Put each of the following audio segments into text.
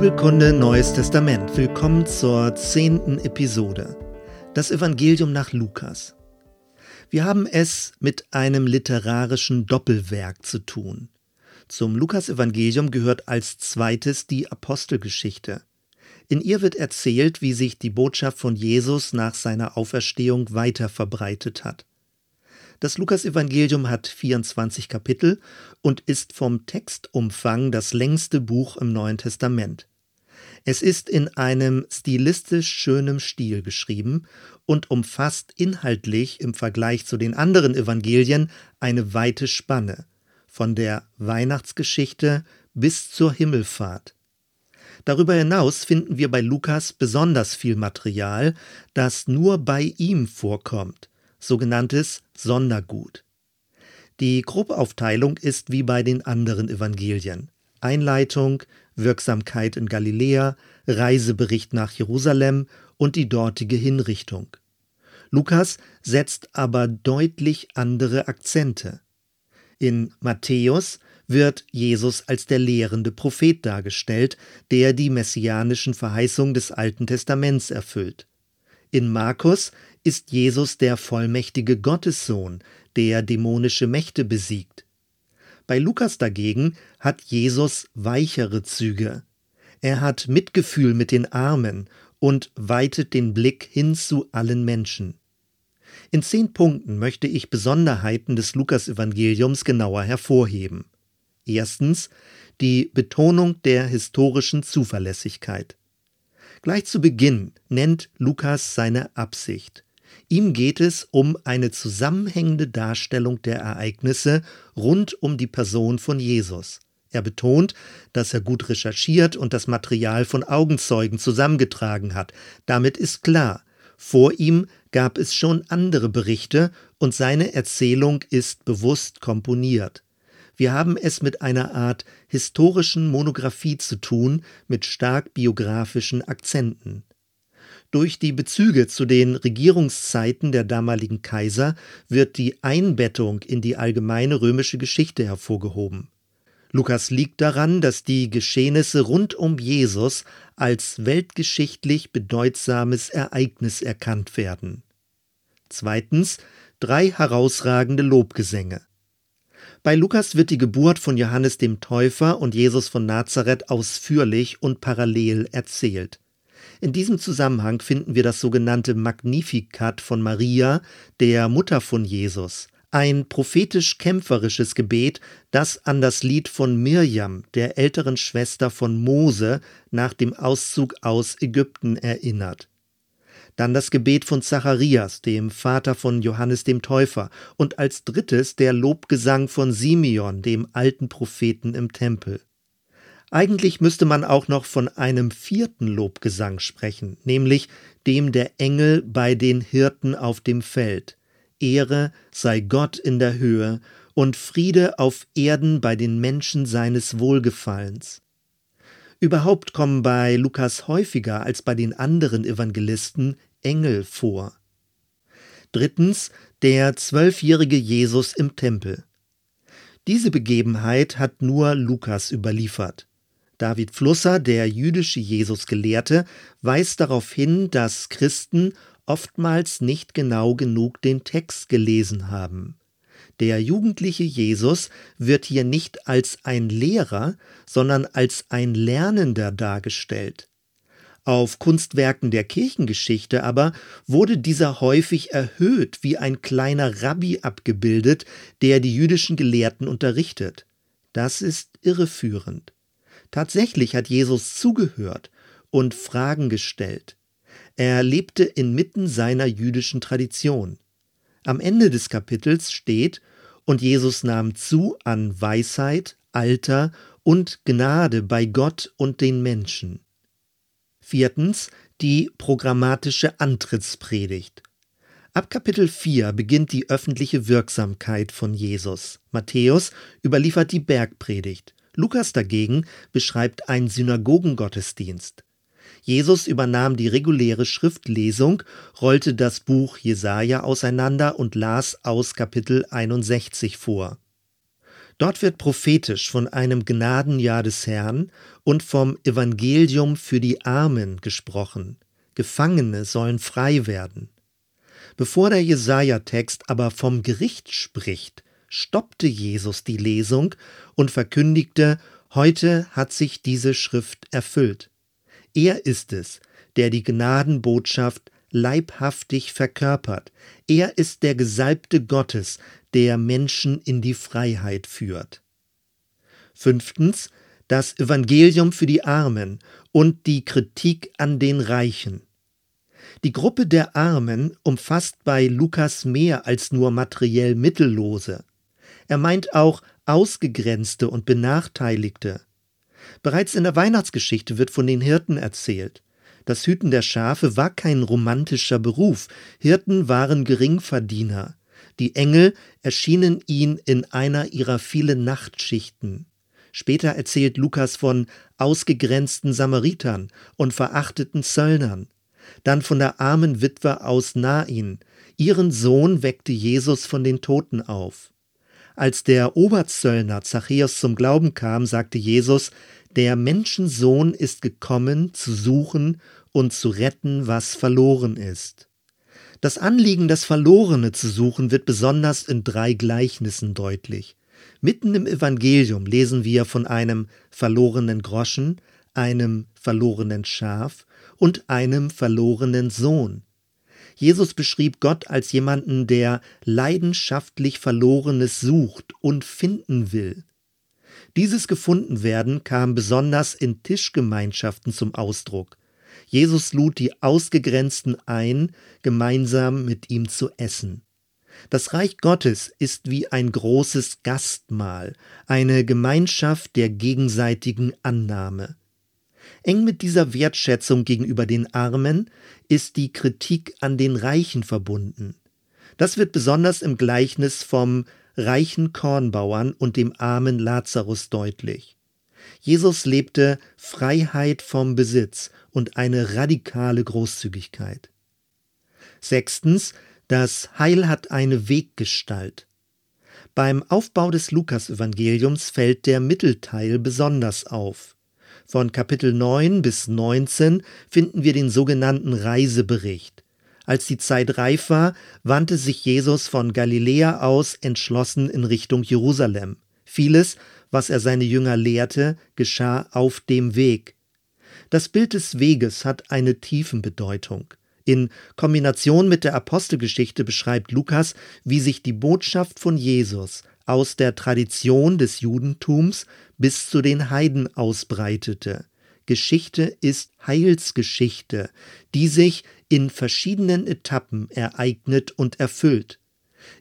Bibelkunde Neues Testament. Willkommen zur zehnten Episode. Das Evangelium nach Lukas. Wir haben es mit einem literarischen Doppelwerk zu tun. Zum Lukas-Evangelium gehört als zweites die Apostelgeschichte. In ihr wird erzählt, wie sich die Botschaft von Jesus nach seiner Auferstehung weiter verbreitet hat. Das Lukasevangelium hat 24 Kapitel und ist vom Textumfang das längste Buch im Neuen Testament. Es ist in einem stilistisch schönem Stil geschrieben und umfasst inhaltlich im Vergleich zu den anderen Evangelien eine weite Spanne, von der Weihnachtsgeschichte bis zur Himmelfahrt. Darüber hinaus finden wir bei Lukas besonders viel Material, das nur bei ihm vorkommt, sogenanntes Sondergut. Die Gruppaufteilung ist wie bei den anderen Evangelien. Einleitung, Wirksamkeit in Galiläa, Reisebericht nach Jerusalem und die dortige Hinrichtung. Lukas setzt aber deutlich andere Akzente. In Matthäus wird Jesus als der lehrende Prophet dargestellt, der die messianischen Verheißungen des Alten Testaments erfüllt. In Markus ist Jesus der vollmächtige Gottessohn, der dämonische Mächte besiegt. Bei Lukas dagegen hat Jesus weichere Züge. Er hat Mitgefühl mit den Armen und weitet den Blick hin zu allen Menschen. In zehn Punkten möchte ich Besonderheiten des Lukasevangeliums genauer hervorheben. Erstens die Betonung der historischen Zuverlässigkeit. Gleich zu Beginn nennt Lukas seine Absicht. Ihm geht es um eine zusammenhängende Darstellung der Ereignisse rund um die Person von Jesus. Er betont, dass er gut recherchiert und das Material von Augenzeugen zusammengetragen hat. Damit ist klar, vor ihm gab es schon andere Berichte und seine Erzählung ist bewusst komponiert. Wir haben es mit einer Art historischen Monographie zu tun, mit stark biografischen Akzenten. Durch die Bezüge zu den Regierungszeiten der damaligen Kaiser wird die Einbettung in die allgemeine römische Geschichte hervorgehoben. Lukas liegt daran, dass die Geschehnisse rund um Jesus als weltgeschichtlich bedeutsames Ereignis erkannt werden. Zweitens drei herausragende Lobgesänge. Bei Lukas wird die Geburt von Johannes dem Täufer und Jesus von Nazareth ausführlich und parallel erzählt. In diesem Zusammenhang finden wir das sogenannte Magnificat von Maria, der Mutter von Jesus, ein prophetisch-kämpferisches Gebet, das an das Lied von Mirjam, der älteren Schwester von Mose, nach dem Auszug aus Ägypten erinnert. Dann das Gebet von Zacharias, dem Vater von Johannes dem Täufer, und als drittes der Lobgesang von Simeon, dem alten Propheten im Tempel. Eigentlich müsste man auch noch von einem vierten Lobgesang sprechen, nämlich dem der Engel bei den Hirten auf dem Feld. Ehre sei Gott in der Höhe und Friede auf Erden bei den Menschen seines Wohlgefallens. Überhaupt kommen bei Lukas häufiger als bei den anderen Evangelisten Engel vor. Drittens der zwölfjährige Jesus im Tempel. Diese Begebenheit hat nur Lukas überliefert. David Flusser, der jüdische Jesusgelehrte, weist darauf hin, dass Christen oftmals nicht genau genug den Text gelesen haben. Der jugendliche Jesus wird hier nicht als ein Lehrer, sondern als ein Lernender dargestellt. Auf Kunstwerken der Kirchengeschichte aber wurde dieser häufig erhöht wie ein kleiner Rabbi abgebildet, der die jüdischen Gelehrten unterrichtet. Das ist irreführend. Tatsächlich hat Jesus zugehört und Fragen gestellt. Er lebte inmitten seiner jüdischen Tradition. Am Ende des Kapitels steht, und Jesus nahm zu an Weisheit, Alter und Gnade bei Gott und den Menschen. Viertens die programmatische Antrittspredigt. Ab Kapitel 4 beginnt die öffentliche Wirksamkeit von Jesus. Matthäus überliefert die Bergpredigt. Lukas dagegen beschreibt einen Synagogengottesdienst. Jesus übernahm die reguläre Schriftlesung, rollte das Buch Jesaja auseinander und las aus Kapitel 61 vor. Dort wird prophetisch von einem Gnadenjahr des Herrn und vom Evangelium für die Armen gesprochen. Gefangene sollen frei werden. Bevor der Jesaja-Text aber vom Gericht spricht, stoppte Jesus die Lesung und verkündigte, heute hat sich diese Schrift erfüllt. Er ist es, der die Gnadenbotschaft leibhaftig verkörpert. Er ist der Gesalbte Gottes, der Menschen in die Freiheit führt. Fünftens das Evangelium für die Armen und die Kritik an den Reichen. Die Gruppe der Armen umfasst bei Lukas mehr als nur materiell Mittellose. Er meint auch Ausgegrenzte und Benachteiligte. Bereits in der Weihnachtsgeschichte wird von den Hirten erzählt. Das Hüten der Schafe war kein romantischer Beruf. Hirten waren Geringverdiener. Die Engel erschienen ihnen in einer ihrer vielen Nachtschichten. Später erzählt Lukas von ausgegrenzten Samaritern und verachteten Zöllnern. Dann von der armen Witwe aus Nain. Ihren Sohn weckte Jesus von den Toten auf. Als der Oberzöllner Zachäus zum Glauben kam, sagte Jesus, der Menschensohn ist gekommen, zu suchen und zu retten, was verloren ist. Das Anliegen, das Verlorene zu suchen, wird besonders in drei Gleichnissen deutlich. Mitten im Evangelium lesen wir von einem verlorenen Groschen, einem verlorenen Schaf und einem verlorenen Sohn. Jesus beschrieb Gott als jemanden, der leidenschaftlich Verlorenes sucht und finden will. Dieses Gefundenwerden kam besonders in Tischgemeinschaften zum Ausdruck. Jesus lud die Ausgegrenzten ein, gemeinsam mit ihm zu essen. Das Reich Gottes ist wie ein großes Gastmahl, eine Gemeinschaft der gegenseitigen Annahme. Eng mit dieser Wertschätzung gegenüber den Armen ist die Kritik an den Reichen verbunden. Das wird besonders im Gleichnis vom reichen Kornbauern und dem armen Lazarus deutlich. Jesus lebte Freiheit vom Besitz und eine radikale Großzügigkeit. Sechstens, das Heil hat eine Weggestalt. Beim Aufbau des Lukasevangeliums fällt der Mittelteil besonders auf. Von Kapitel 9 bis 19 finden wir den sogenannten Reisebericht. Als die Zeit reif war, wandte sich Jesus von Galiläa aus entschlossen in Richtung Jerusalem. Vieles, was er seine Jünger lehrte, geschah auf dem Weg. Das Bild des Weges hat eine Tiefenbedeutung. In Kombination mit der Apostelgeschichte beschreibt Lukas, wie sich die Botschaft von Jesus aus der Tradition des Judentums bis zu den Heiden ausbreitete. Geschichte ist Heilsgeschichte, die sich in verschiedenen Etappen ereignet und erfüllt.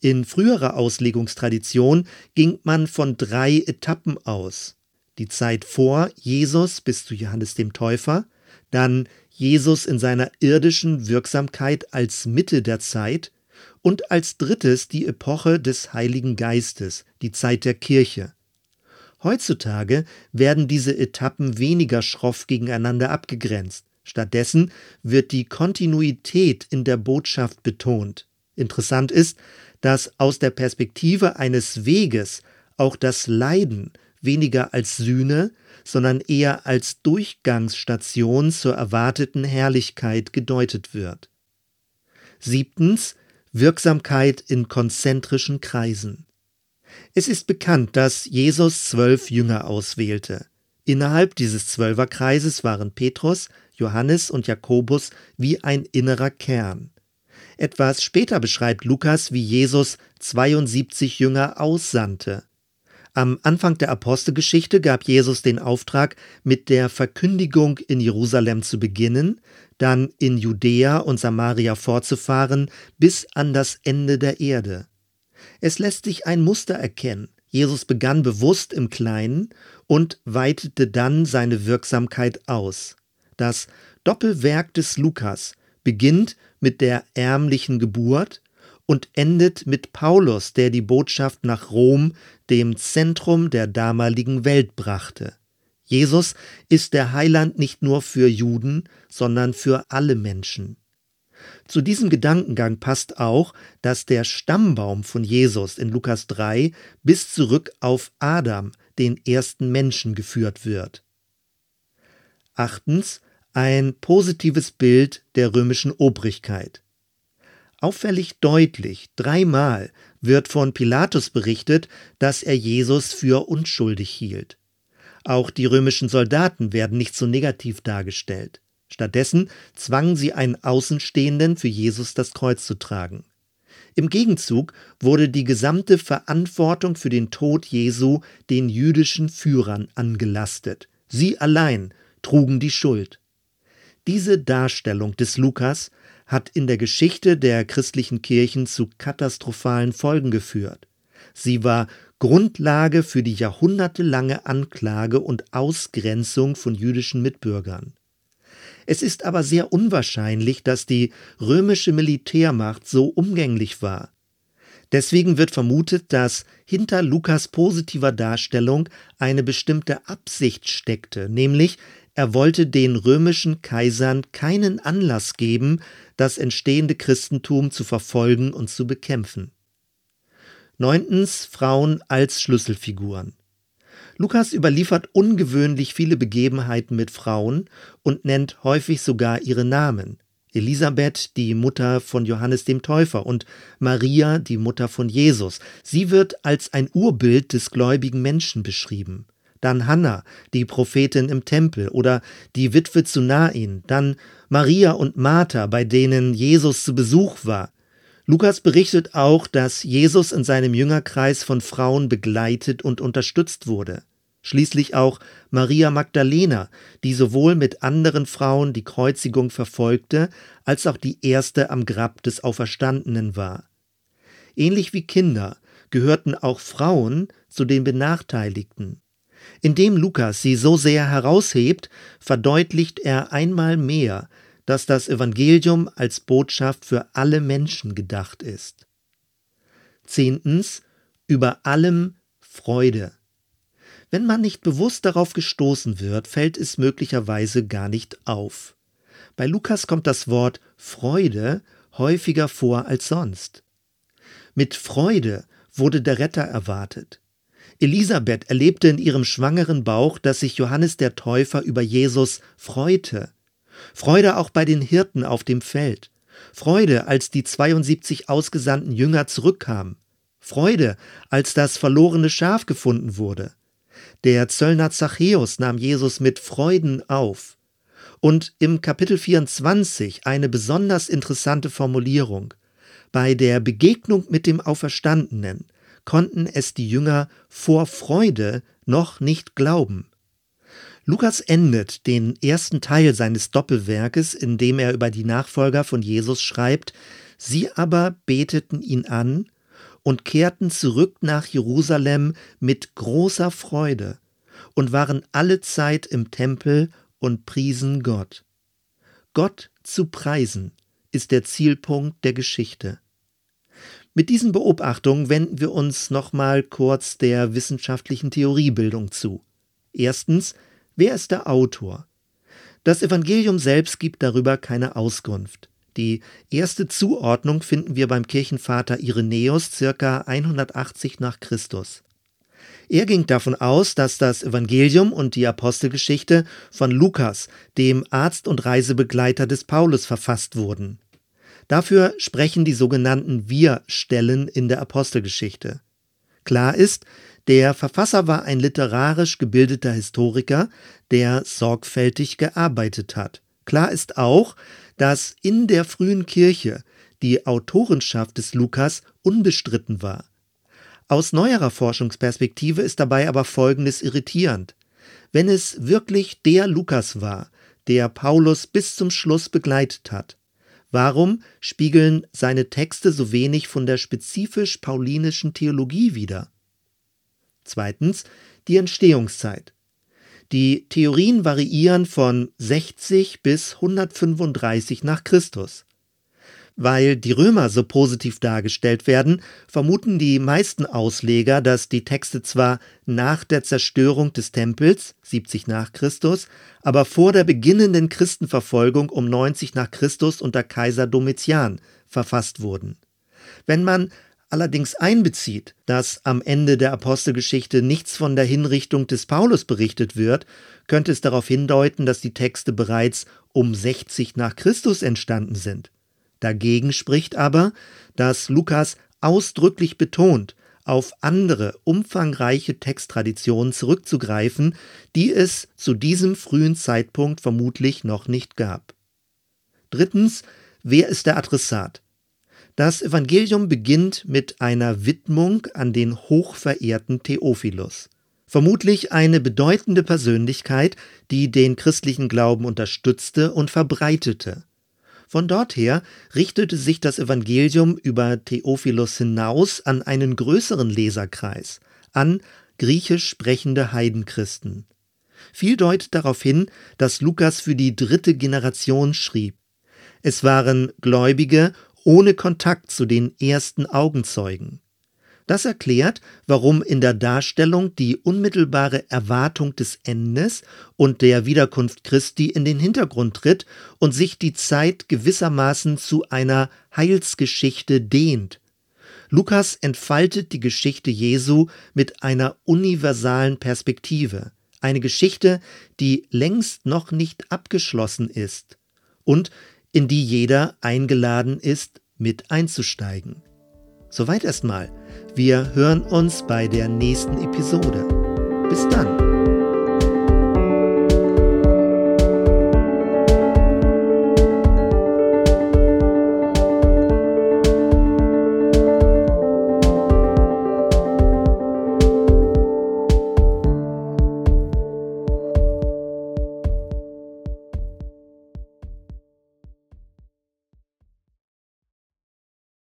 In früherer Auslegungstradition ging man von drei Etappen aus. Die Zeit vor Jesus bis zu Johannes dem Täufer, dann Jesus in seiner irdischen Wirksamkeit als Mitte der Zeit und als drittes die Epoche des Heiligen Geistes, die Zeit der Kirche. Heutzutage werden diese Etappen weniger schroff gegeneinander abgegrenzt. Stattdessen wird die Kontinuität in der Botschaft betont. Interessant ist, dass aus der Perspektive eines Weges auch das Leiden weniger als Sühne, sondern eher als Durchgangsstation zur erwarteten Herrlichkeit gedeutet wird. Siebtens Wirksamkeit in konzentrischen Kreisen. Es ist bekannt, dass Jesus zwölf Jünger auswählte. Innerhalb dieses Zwölferkreises waren Petrus, Johannes und Jakobus wie ein innerer Kern. Etwas später beschreibt Lukas, wie Jesus 72 Jünger aussandte. Am Anfang der Apostelgeschichte gab Jesus den Auftrag, mit der Verkündigung in Jerusalem zu beginnen, dann in Judäa und Samaria fortzufahren bis an das Ende der Erde. Es lässt sich ein Muster erkennen. Jesus begann bewusst im Kleinen und weitete dann seine Wirksamkeit aus. Das Doppelwerk des Lukas beginnt mit der ärmlichen Geburt und endet mit Paulus, der die Botschaft nach Rom, dem Zentrum der damaligen Welt, brachte. Jesus ist der Heiland nicht nur für Juden, sondern für alle Menschen. Zu diesem Gedankengang passt auch, dass der Stammbaum von Jesus in Lukas 3 bis zurück auf Adam, den ersten Menschen, geführt wird. Achtens ein positives Bild der römischen Obrigkeit. Auffällig deutlich, dreimal wird von Pilatus berichtet, dass er Jesus für unschuldig hielt. Auch die römischen Soldaten werden nicht so negativ dargestellt. Stattdessen zwangen sie einen Außenstehenden für Jesus das Kreuz zu tragen. Im Gegenzug wurde die gesamte Verantwortung für den Tod Jesu den jüdischen Führern angelastet. Sie allein trugen die Schuld. Diese Darstellung des Lukas hat in der Geschichte der christlichen Kirchen zu katastrophalen Folgen geführt. Sie war Grundlage für die jahrhundertelange Anklage und Ausgrenzung von jüdischen Mitbürgern. Es ist aber sehr unwahrscheinlich, dass die römische Militärmacht so umgänglich war. Deswegen wird vermutet, dass hinter Lukas positiver Darstellung eine bestimmte Absicht steckte, nämlich er wollte den römischen Kaisern keinen Anlass geben, das entstehende Christentum zu verfolgen und zu bekämpfen. Neuntens Frauen als Schlüsselfiguren. Lukas überliefert ungewöhnlich viele Begebenheiten mit Frauen und nennt häufig sogar ihre Namen. Elisabeth, die Mutter von Johannes dem Täufer, und Maria, die Mutter von Jesus. Sie wird als ein Urbild des gläubigen Menschen beschrieben dann Hannah, die Prophetin im Tempel, oder die Witwe zu Nain, dann Maria und Martha, bei denen Jesus zu Besuch war. Lukas berichtet auch, dass Jesus in seinem Jüngerkreis von Frauen begleitet und unterstützt wurde. Schließlich auch Maria Magdalena, die sowohl mit anderen Frauen die Kreuzigung verfolgte, als auch die erste am Grab des Auferstandenen war. Ähnlich wie Kinder gehörten auch Frauen zu den Benachteiligten. Indem Lukas sie so sehr heraushebt, verdeutlicht er einmal mehr, dass das Evangelium als Botschaft für alle Menschen gedacht ist. Zehntens, über allem Freude. Wenn man nicht bewusst darauf gestoßen wird, fällt es möglicherweise gar nicht auf. Bei Lukas kommt das Wort Freude häufiger vor als sonst. Mit Freude wurde der Retter erwartet. Elisabeth erlebte in ihrem schwangeren Bauch, dass sich Johannes der Täufer über Jesus freute. Freude auch bei den Hirten auf dem Feld. Freude, als die 72 ausgesandten Jünger zurückkamen. Freude, als das verlorene Schaf gefunden wurde. Der Zöllner Zachäus nahm Jesus mit Freuden auf. Und im Kapitel 24 eine besonders interessante Formulierung. Bei der Begegnung mit dem Auferstandenen konnten es die Jünger vor Freude noch nicht glauben. Lukas endet den ersten Teil seines Doppelwerkes, in dem er über die Nachfolger von Jesus schreibt, Sie aber beteten ihn an und kehrten zurück nach Jerusalem mit großer Freude und waren alle Zeit im Tempel und priesen Gott. Gott zu preisen ist der Zielpunkt der Geschichte. Mit diesen Beobachtungen wenden wir uns nochmal kurz der wissenschaftlichen Theoriebildung zu. Erstens, wer ist der Autor? Das Evangelium selbst gibt darüber keine Auskunft. Die erste Zuordnung finden wir beim Kirchenvater Irenäus circa 180 nach Christus. Er ging davon aus, dass das Evangelium und die Apostelgeschichte von Lukas, dem Arzt und Reisebegleiter des Paulus, verfasst wurden. Dafür sprechen die sogenannten Wir-Stellen in der Apostelgeschichte. Klar ist, der Verfasser war ein literarisch gebildeter Historiker, der sorgfältig gearbeitet hat. Klar ist auch, dass in der frühen Kirche die Autorenschaft des Lukas unbestritten war. Aus neuerer Forschungsperspektive ist dabei aber Folgendes irritierend. Wenn es wirklich der Lukas war, der Paulus bis zum Schluss begleitet hat, Warum spiegeln seine Texte so wenig von der spezifisch paulinischen Theologie wider? Zweitens die Entstehungszeit. Die Theorien variieren von 60 bis 135 nach Christus. Weil die Römer so positiv dargestellt werden, vermuten die meisten Ausleger, dass die Texte zwar nach der Zerstörung des Tempels 70 nach Christus, aber vor der beginnenden Christenverfolgung um 90 nach Christus unter Kaiser Domitian verfasst wurden. Wenn man allerdings einbezieht, dass am Ende der Apostelgeschichte nichts von der Hinrichtung des Paulus berichtet wird, könnte es darauf hindeuten, dass die Texte bereits um 60 nach Christus entstanden sind. Dagegen spricht aber, dass Lukas ausdrücklich betont, auf andere umfangreiche Texttraditionen zurückzugreifen, die es zu diesem frühen Zeitpunkt vermutlich noch nicht gab. Drittens, wer ist der Adressat? Das Evangelium beginnt mit einer Widmung an den hochverehrten Theophilus. Vermutlich eine bedeutende Persönlichkeit, die den christlichen Glauben unterstützte und verbreitete. Von dort her richtete sich das Evangelium über Theophilus hinaus an einen größeren Leserkreis, an griechisch sprechende Heidenchristen. Viel deutet darauf hin, dass Lukas für die dritte Generation schrieb. Es waren Gläubige ohne Kontakt zu den ersten Augenzeugen. Das erklärt, warum in der Darstellung die unmittelbare Erwartung des Endes und der Wiederkunft Christi in den Hintergrund tritt und sich die Zeit gewissermaßen zu einer Heilsgeschichte dehnt. Lukas entfaltet die Geschichte Jesu mit einer universalen Perspektive, eine Geschichte, die längst noch nicht abgeschlossen ist und in die jeder eingeladen ist, mit einzusteigen. Soweit erstmal. Wir hören uns bei der nächsten Episode. Bis dann.